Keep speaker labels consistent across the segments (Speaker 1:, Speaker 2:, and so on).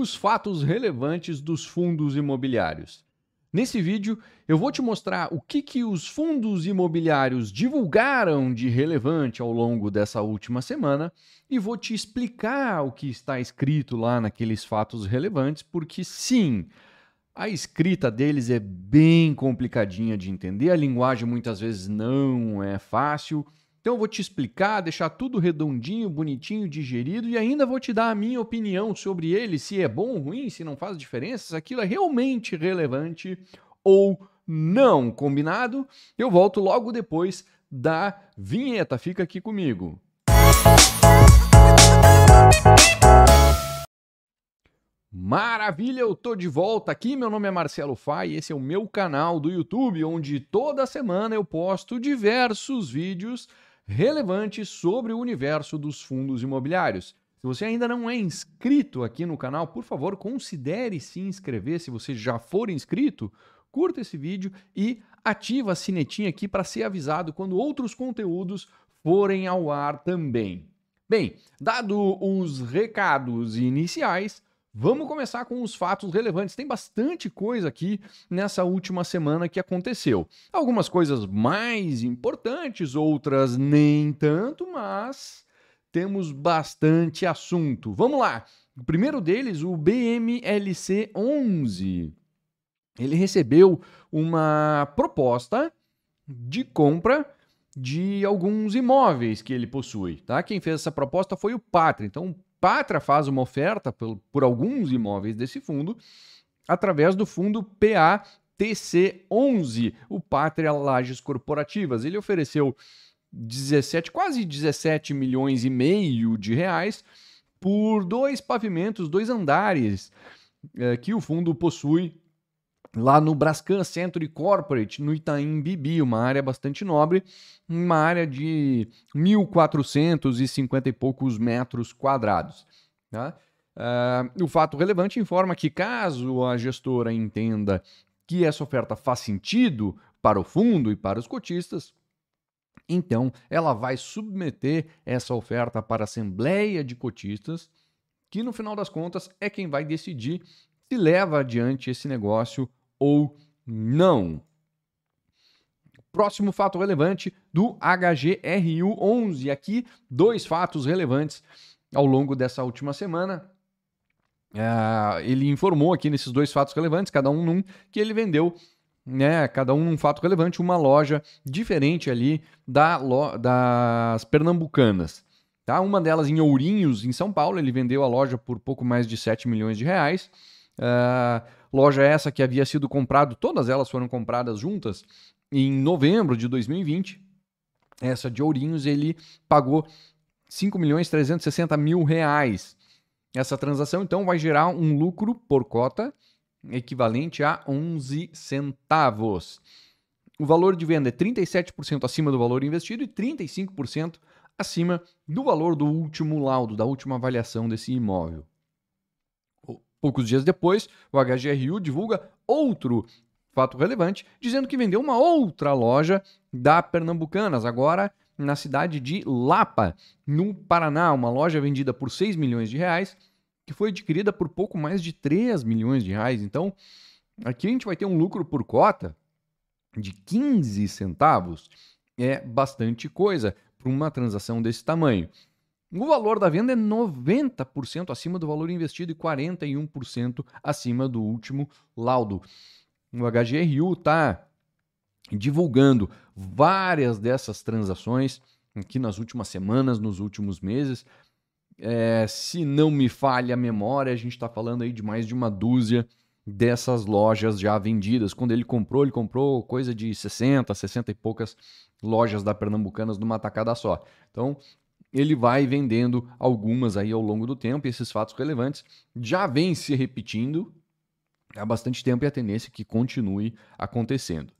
Speaker 1: os fatos relevantes dos fundos imobiliários. Nesse vídeo, eu vou te mostrar o que, que os fundos imobiliários divulgaram de relevante ao longo dessa última semana e vou te explicar o que está escrito lá naqueles fatos relevantes, porque sim, a escrita deles é bem complicadinha de entender, a linguagem muitas vezes não é fácil. Então eu vou te explicar, deixar tudo redondinho, bonitinho, digerido e ainda vou te dar a minha opinião sobre ele, se é bom ou ruim, se não faz diferença, se aquilo é realmente relevante ou não. Combinado? Eu volto logo depois da vinheta. Fica aqui comigo. Maravilha, eu tô de volta aqui. Meu nome é Marcelo Fai e esse é o meu canal do YouTube, onde toda semana eu posto diversos vídeos relevantes sobre o universo dos fundos imobiliários. Se você ainda não é inscrito aqui no canal, por favor, considere se inscrever. Se você já for inscrito, curta esse vídeo e ativa a sinetinha aqui para ser avisado quando outros conteúdos forem ao ar também. Bem, dado os recados iniciais, Vamos começar com os fatos relevantes. Tem bastante coisa aqui nessa última semana que aconteceu. Algumas coisas mais importantes, outras nem tanto, mas temos bastante assunto. Vamos lá. O primeiro deles, o BMLC 11. Ele recebeu uma proposta de compra de alguns imóveis que ele possui, tá? Quem fez essa proposta foi o Pátria. Então, Patra faz uma oferta por, por alguns imóveis desse fundo através do fundo PATC11, o Pátria Lages Corporativas. Ele ofereceu 17, quase 17 milhões e meio de reais por dois pavimentos, dois andares é, que o fundo possui lá no Brascan Century Corporate, no Itaim Bibi, uma área bastante nobre, uma área de 1.450 e poucos metros quadrados. Tá? Uh, o fato relevante informa que, caso a gestora entenda que essa oferta faz sentido para o fundo e para os cotistas, então ela vai submeter essa oferta para a Assembleia de Cotistas, que no final das contas é quem vai decidir se leva adiante esse negócio ou não. Próximo fato relevante do HGRU11. Aqui, dois fatos relevantes ao longo dessa última semana. Uh, ele informou aqui nesses dois fatos relevantes, cada um num, que ele vendeu, né, cada um num fato relevante, uma loja diferente ali da lo das pernambucanas. Tá? Uma delas em Ourinhos, em São Paulo, ele vendeu a loja por pouco mais de 7 milhões de reais. Uh, loja essa que havia sido comprado, todas elas foram compradas juntas em novembro de 2020. Essa de Ourinhos ele pagou 5 milhões 360 mil reais. Essa transação então vai gerar um lucro por cota equivalente a 11 centavos. O valor de venda é 37% acima do valor investido e 35% acima do valor do último laudo, da última avaliação desse imóvel. Poucos dias depois, o HGRU divulga outro fato relevante, dizendo que vendeu uma outra loja da Pernambucanas, agora na cidade de Lapa, no Paraná, uma loja vendida por 6 milhões de reais, que foi adquirida por pouco mais de 3 milhões de reais. Então, aqui a gente vai ter um lucro por cota de 15 centavos. É bastante coisa para uma transação desse tamanho. O valor da venda é 90% acima do valor investido e 41% acima do último laudo. O HGRU está divulgando várias dessas transações aqui nas últimas semanas, nos últimos meses. É, se não me falha a memória, a gente está falando aí de mais de uma dúzia dessas lojas já vendidas. Quando ele comprou, ele comprou coisa de 60, 60 e poucas lojas da Pernambucanas numa tacada só. Então, ele vai vendendo algumas aí ao longo do tempo, e esses fatos relevantes já vêm se repetindo há bastante tempo e a tendência é que continue acontecendo.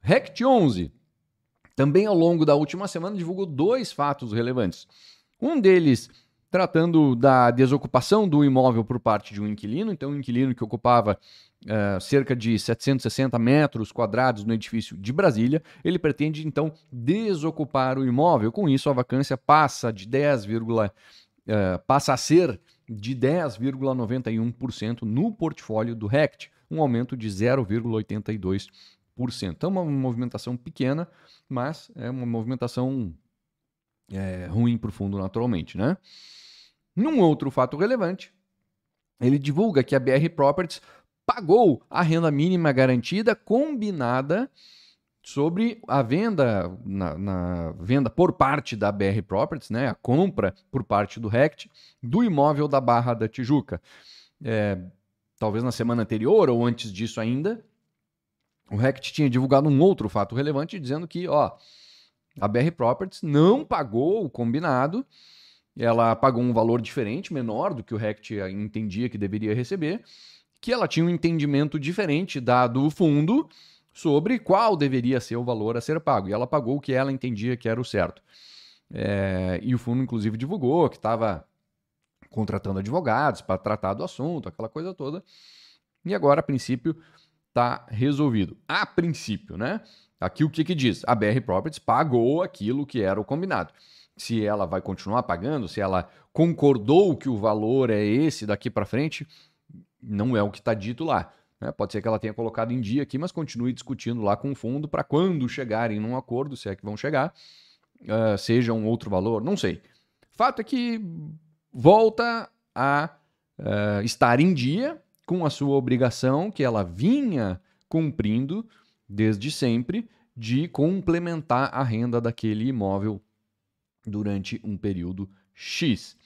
Speaker 1: Rect 11 também ao longo da última semana divulgou dois fatos relevantes. Um deles tratando da desocupação do imóvel por parte de um inquilino, então um inquilino que ocupava uh, cerca de 760 metros quadrados no edifício de Brasília, ele pretende então desocupar o imóvel. Com isso, a vacância passa de 10, uh, passa a ser de 10,91% no portfólio do RECT, um aumento de 0,82%. Então, uma movimentação pequena, mas é uma movimentação é, ruim para o fundo naturalmente. Né? Num outro fato relevante, ele divulga que a BR Properties pagou a renda mínima garantida combinada sobre a venda na, na, venda por parte da BR Properties, né, a compra por parte do RECT do imóvel da Barra da Tijuca. É, talvez na semana anterior ou antes disso ainda, o RECT tinha divulgado um outro fato relevante dizendo que ó, a BR Properties não pagou o combinado, ela pagou um valor diferente, menor do que o RECT entendia que deveria receber, que ela tinha um entendimento diferente dado o fundo sobre qual deveria ser o valor a ser pago. E ela pagou o que ela entendia que era o certo. É, e o fundo, inclusive, divulgou que estava contratando advogados para tratar do assunto, aquela coisa toda. E agora, a princípio, está resolvido. A princípio, né? Aqui o que, que diz? A BR Properties pagou aquilo que era o combinado. Se ela vai continuar pagando, se ela concordou que o valor é esse daqui para frente, não é o que está dito lá. Né? Pode ser que ela tenha colocado em dia aqui, mas continue discutindo lá com o fundo para quando chegarem num acordo, se é que vão chegar, uh, seja um outro valor, não sei. Fato é que volta a uh, estar em dia com a sua obrigação que ela vinha cumprindo desde sempre de complementar a renda daquele imóvel durante um período X.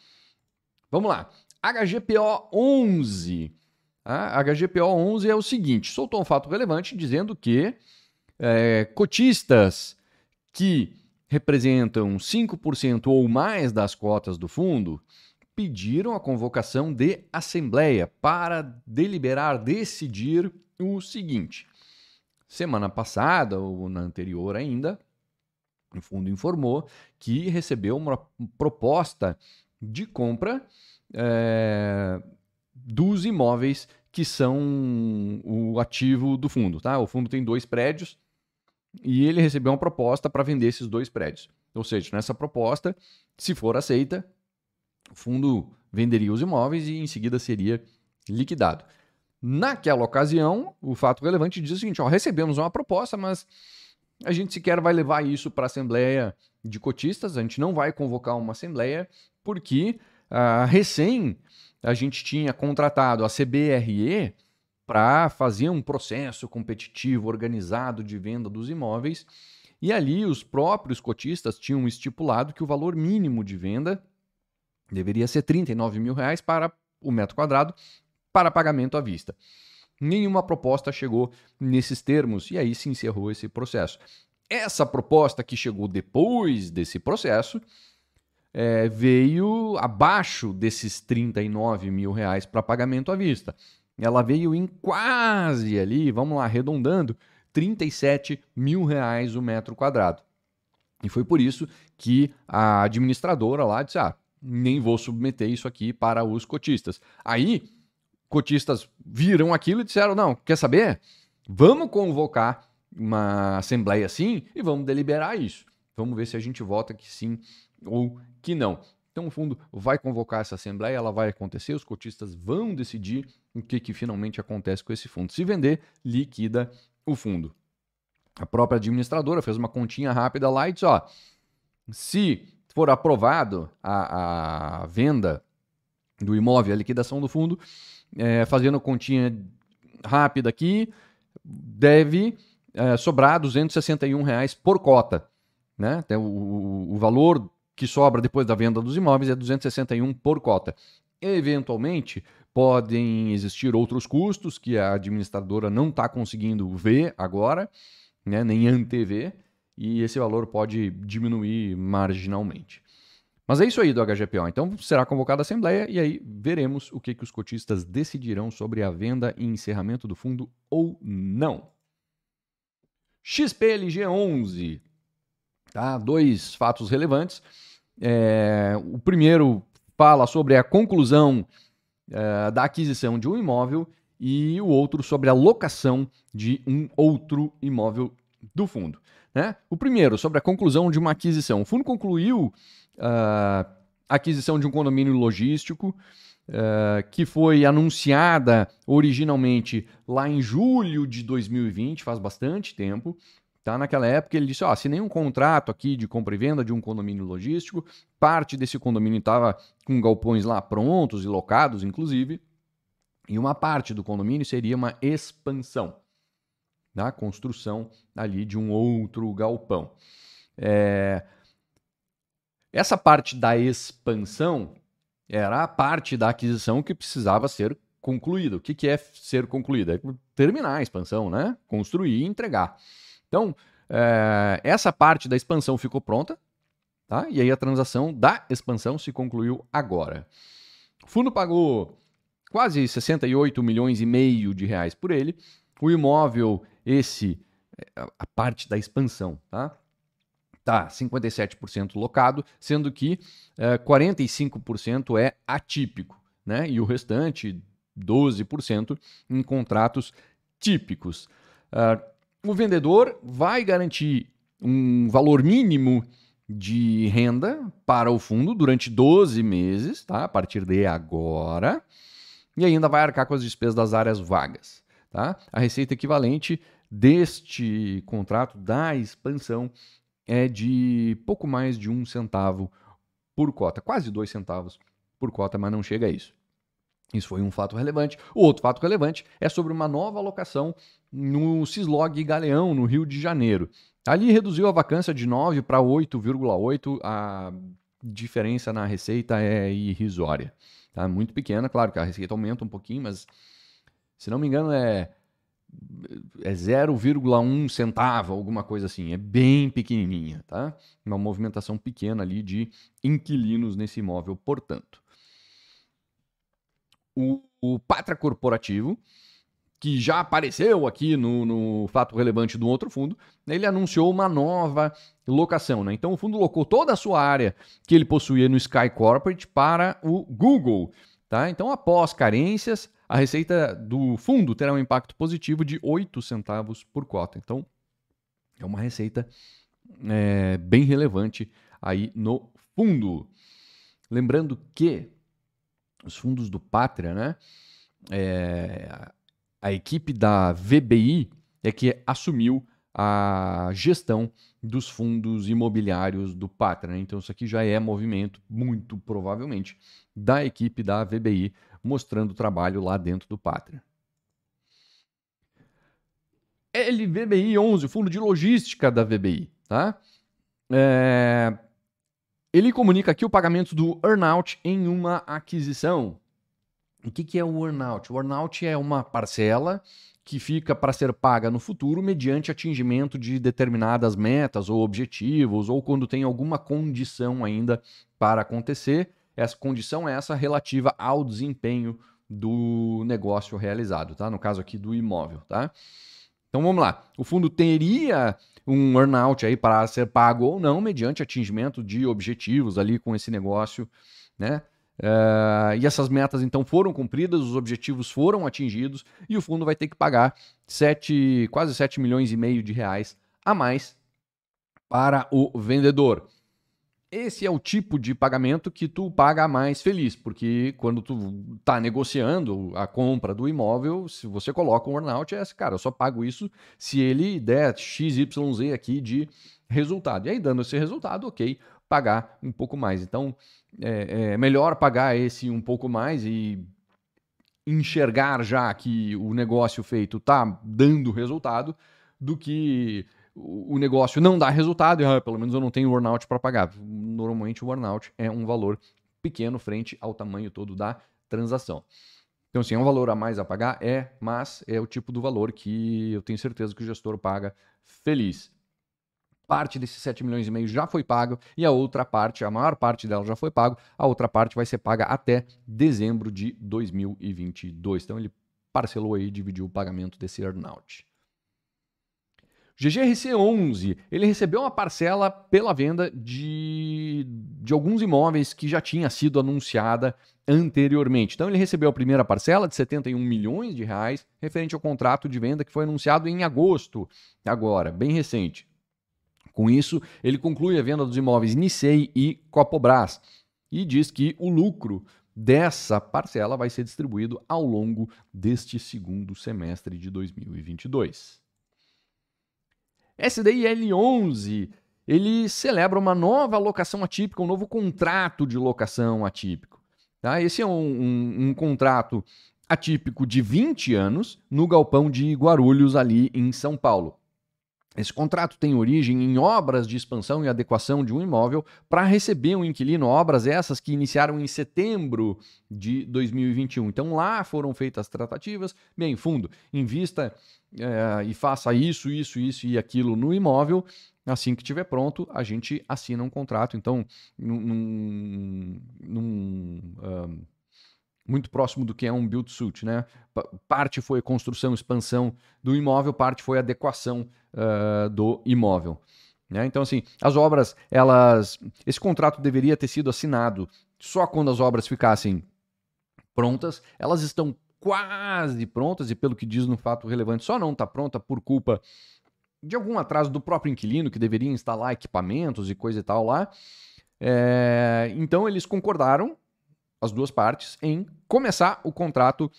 Speaker 1: Vamos lá. HGPO 11 a HGPO 11 é o seguinte: soltou um fato relevante dizendo que é, cotistas que representam 5% ou mais das cotas do fundo pediram a convocação de assembleia para deliberar, decidir o seguinte. Semana passada, ou na anterior ainda, o fundo informou que recebeu uma proposta de compra é, dos imóveis que são o ativo do fundo. Tá? O fundo tem dois prédios e ele recebeu uma proposta para vender esses dois prédios. Ou seja, nessa proposta, se for aceita, o fundo venderia os imóveis e em seguida seria liquidado. Naquela ocasião, o fato relevante diz o seguinte: ó, recebemos uma proposta, mas a gente sequer vai levar isso para a Assembleia de Cotistas, a gente não vai convocar uma Assembleia, porque uh, recém a gente tinha contratado a CBRE para fazer um processo competitivo organizado de venda dos imóveis. E ali os próprios cotistas tinham estipulado que o valor mínimo de venda deveria ser 39 mil reais para o metro quadrado para pagamento à vista. Nenhuma proposta chegou nesses termos e aí se encerrou esse processo. Essa proposta que chegou depois desse processo é, veio abaixo desses 39 mil reais para pagamento à vista. Ela veio em quase ali, vamos lá, arredondando, 37 mil reais o metro quadrado. E foi por isso que a administradora lá disse: ah, nem vou submeter isso aqui para os cotistas. Aí, cotistas viram aquilo e disseram: não, quer saber? Vamos convocar uma assembleia assim e vamos deliberar isso. Vamos ver se a gente vota que sim ou que não. Então, o fundo vai convocar essa assembleia, ela vai acontecer, os cotistas vão decidir o que, que finalmente acontece com esse fundo. Se vender, liquida o fundo. A própria administradora fez uma continha rápida lá e disse: ó, se for aprovado a, a venda do imóvel, a liquidação do fundo, é, fazendo continha rápida aqui, deve é, sobrar 261 reais por cota. Né? Então, o, o valor que sobra depois da venda dos imóveis é 261 por cota. Eventualmente, podem existir outros custos que a administradora não está conseguindo ver agora, né, nem antever, e esse valor pode diminuir marginalmente. Mas é isso aí do HGPO. Então será convocada a Assembleia e aí veremos o que, que os cotistas decidirão sobre a venda e encerramento do fundo ou não. XPLG 11 Tá? Dois fatos relevantes. É, o primeiro fala sobre a conclusão é, da aquisição de um imóvel e o outro sobre a locação de um outro imóvel do fundo. Né? O primeiro, sobre a conclusão de uma aquisição. O fundo concluiu uh, aquisição de um condomínio logístico uh, que foi anunciada originalmente lá em julho de 2020, faz bastante tempo. Tá? Naquela época ele disse: ó, assinei um contrato aqui de compra e venda de um condomínio logístico. Parte desse condomínio estava com galpões lá prontos e locados, inclusive. E uma parte do condomínio seria uma expansão, da tá? construção ali de um outro galpão. É... Essa parte da expansão era a parte da aquisição que precisava ser concluída. O que, que é ser concluída? É terminar a expansão, né? Construir e entregar. Então, é... essa parte da expansão ficou pronta, tá? E aí a transação da expansão se concluiu agora. O fundo pagou quase 68 milhões e meio de reais por ele. O imóvel, esse, é, a parte da expansão, tá? Tá 57% locado, sendo que é, 45% é atípico, né? E o restante, 12%, em contratos típicos. Uh, o vendedor vai garantir um valor mínimo de renda para o fundo durante 12 meses, tá? A partir de agora e ainda vai arcar com as despesas das áreas vagas. Tá? A receita equivalente deste contrato da expansão é de pouco mais de um centavo por cota, quase dois centavos por cota, mas não chega a isso. Isso foi um fato relevante. O outro fato relevante é sobre uma nova alocação no Cislog Galeão, no Rio de Janeiro. Ali reduziu a vacância de 9 para 8,8. A diferença na receita é irrisória. Tá? Muito pequena, claro que a receita aumenta um pouquinho, mas se não me engano é, é 0,1 centavo, alguma coisa assim. É bem pequenininha, tá? Uma movimentação pequena ali de inquilinos nesse imóvel, portanto. O, o Pátria Corporativo, que já apareceu aqui no, no fato relevante do outro fundo, ele anunciou uma nova locação. Né? Então o fundo locou toda a sua área que ele possuía no Sky Corporate para o Google. Tá? Então, após carências, a receita do fundo terá um impacto positivo de 8 centavos por cota. Então, é uma receita é, bem relevante aí no fundo. Lembrando que os fundos do Pátria, né? É, a equipe da VBI é que assumiu a gestão dos fundos imobiliários do Pátria. Né? Então, isso aqui já é movimento, muito provavelmente, da equipe da VBI mostrando o trabalho lá dentro do Pátria. LVBI 11, o fundo de logística da VBI. Tá? É... Ele comunica aqui o pagamento do earnout em uma aquisição. O que, que é o earnout? O earnout é uma parcela que fica para ser paga no futuro mediante atingimento de determinadas metas ou objetivos, ou quando tem alguma condição ainda para acontecer. Essa condição é essa relativa ao desempenho do negócio realizado, tá? No caso aqui do imóvel, tá? Então vamos lá. O fundo teria um earnout aí para ser pago ou não mediante atingimento de objetivos ali com esse negócio, né? Uh, e essas metas então foram cumpridas, os objetivos foram atingidos e o fundo vai ter que pagar 7, quase 7 milhões e meio de reais a mais para o vendedor. Esse é o tipo de pagamento que tu paga mais feliz, porque quando tu está negociando a compra do imóvel, se você coloca um earnout, é assim, cara, eu só pago isso se ele der XYZ aqui de resultado. E aí, dando esse resultado, ok, pagar um pouco mais. Então, é, é melhor pagar esse um pouco mais e enxergar já que o negócio feito está dando resultado do que o negócio não dá resultado e ah, pelo menos eu não tenho earnout para pagar. Normalmente o earnout é um valor pequeno frente ao tamanho todo da transação. Então, sim, é um valor a mais a pagar? É, mas é o tipo do valor que eu tenho certeza que o gestor paga feliz parte desses 7 milhões e meio já foi pago e a outra parte, a maior parte dela já foi pago, a outra parte vai ser paga até dezembro de 2022. Então ele parcelou aí, dividiu o pagamento desse earnout. GGRC11, ele recebeu uma parcela pela venda de, de alguns imóveis que já tinha sido anunciada anteriormente. Então ele recebeu a primeira parcela de 71 milhões de reais referente ao contrato de venda que foi anunciado em agosto, agora, bem recente. Com isso, ele conclui a venda dos imóveis Nicei e Copobras e diz que o lucro dessa parcela vai ser distribuído ao longo deste segundo semestre de 2022. SDI 11 ele celebra uma nova locação atípica, um novo contrato de locação atípico. Tá? Esse é um, um, um contrato atípico de 20 anos no galpão de Guarulhos, ali em São Paulo. Esse contrato tem origem em obras de expansão e adequação de um imóvel para receber um inquilino, obras essas que iniciaram em setembro de 2021. Então lá foram feitas tratativas. Bem, fundo, invista é, e faça isso, isso, isso e aquilo no imóvel. Assim que estiver pronto, a gente assina um contrato. Então, num, num um, muito próximo do que é um build suit, né? Parte foi construção, expansão do imóvel, parte foi adequação uh, do imóvel. Né? Então, assim, as obras, elas. Esse contrato deveria ter sido assinado só quando as obras ficassem prontas. Elas estão quase prontas, e pelo que diz no fato relevante, só não está pronta por culpa de algum atraso do próprio inquilino, que deveria instalar equipamentos e coisa e tal lá. É... Então, eles concordaram as duas partes em começar o contrato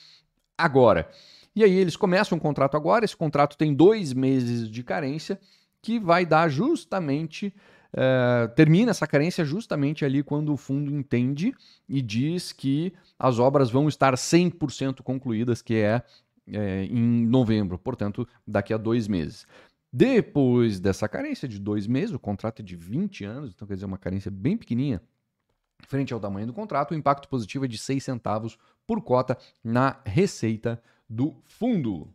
Speaker 1: agora. E aí eles começam o contrato agora, esse contrato tem dois meses de carência, que vai dar justamente. Uh, termina essa carência justamente ali quando o fundo entende e diz que as obras vão estar 100% concluídas, que é, é em novembro, portanto, daqui a dois meses. Depois dessa carência de dois meses, o contrato é de 20 anos, então quer dizer, uma carência bem pequenininha, Frente ao tamanho do contrato, o impacto positivo é de 6 centavos por cota na receita do fundo.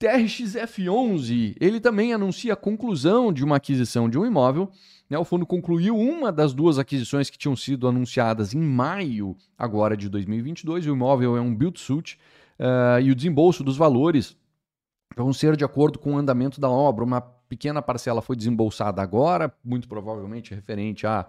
Speaker 1: TRXF11, ele também anuncia a conclusão de uma aquisição de um imóvel. Né? O fundo concluiu uma das duas aquisições que tinham sido anunciadas em maio agora de 2022. O imóvel é um build-suit uh, e o desembolso dos valores vão ser de acordo com o andamento da obra. Uma pequena parcela foi desembolsada agora, muito provavelmente referente a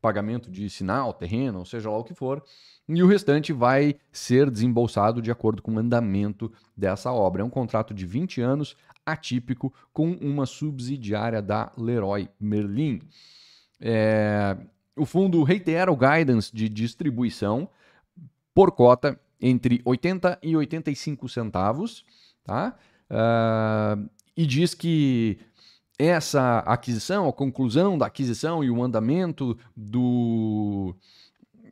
Speaker 1: pagamento de sinal, terreno, ou seja lá o que for, e o restante vai ser desembolsado de acordo com o andamento dessa obra. É um contrato de 20 anos, atípico, com uma subsidiária da Leroy Merlin. É... O fundo reitera o guidance de distribuição por cota entre 80 e 85 centavos, tá? Uh, e diz que essa aquisição, a conclusão da aquisição e o andamento do,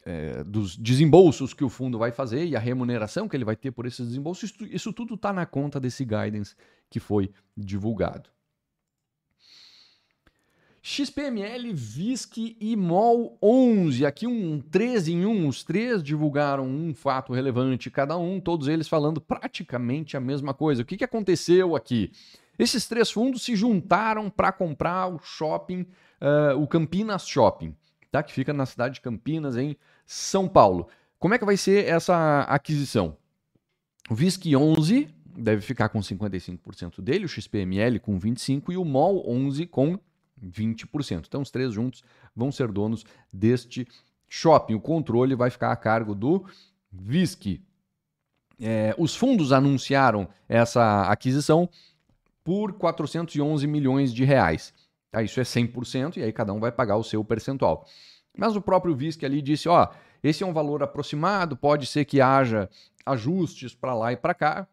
Speaker 1: é, dos desembolsos que o fundo vai fazer e a remuneração que ele vai ter por esses desembolsos, isso, isso tudo está na conta desse guidance que foi divulgado. XPML, VISC e MOL 11. Aqui um 13 em 1. Os três divulgaram um fato relevante cada um, todos eles falando praticamente a mesma coisa. O que, que aconteceu aqui? Esses três fundos se juntaram para comprar o shopping, uh, o Campinas Shopping, tá? que fica na cidade de Campinas, em São Paulo. Como é que vai ser essa aquisição? O VISC 11 deve ficar com 55% dele, o XPML com 25% e o MOL 11 com 20%. Então, os três juntos vão ser donos deste shopping. O controle vai ficar a cargo do VISC. É, os fundos anunciaram essa aquisição por 411 milhões de reais. Tá, isso é 100% e aí cada um vai pagar o seu percentual. Mas o próprio VISC ali disse, ó, esse é um valor aproximado, pode ser que haja ajustes para lá e para cá.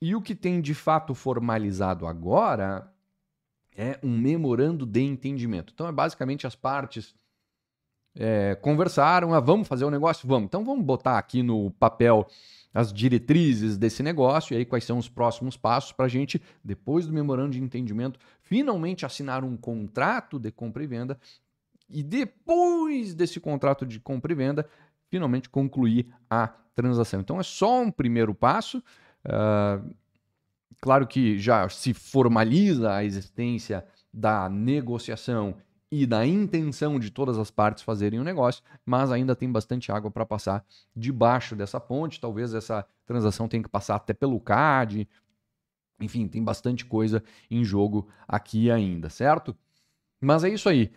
Speaker 1: E o que tem de fato formalizado agora é um memorando de entendimento. Então, é basicamente as partes é, conversaram, ah, vamos fazer o um negócio? Vamos. Então, vamos botar aqui no papel as diretrizes desse negócio e aí quais são os próximos passos para a gente, depois do memorando de entendimento, finalmente assinar um contrato de compra e venda e depois desse contrato de compra e venda, finalmente concluir a transação. Então, é só um primeiro passo. Uh, Claro que já se formaliza a existência da negociação e da intenção de todas as partes fazerem o um negócio, mas ainda tem bastante água para passar debaixo dessa ponte. Talvez essa transação tenha que passar até pelo CAD. Enfim, tem bastante coisa em jogo aqui ainda, certo? Mas é isso aí.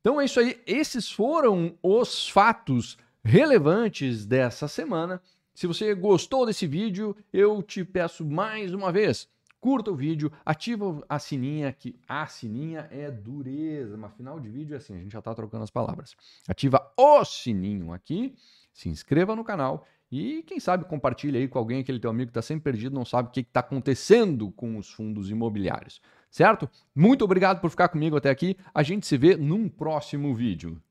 Speaker 1: Então é isso aí. Esses foram os fatos relevantes dessa semana. Se você gostou desse vídeo, eu te peço mais uma vez, curta o vídeo, ativa a sininha, que a sininha é dureza, mas final de vídeo é assim, a gente já está trocando as palavras. Ativa o sininho aqui, se inscreva no canal e quem sabe compartilha aí com alguém, aquele teu amigo que está sempre perdido, não sabe o que está acontecendo com os fundos imobiliários, certo? Muito obrigado por ficar comigo até aqui. A gente se vê num próximo vídeo.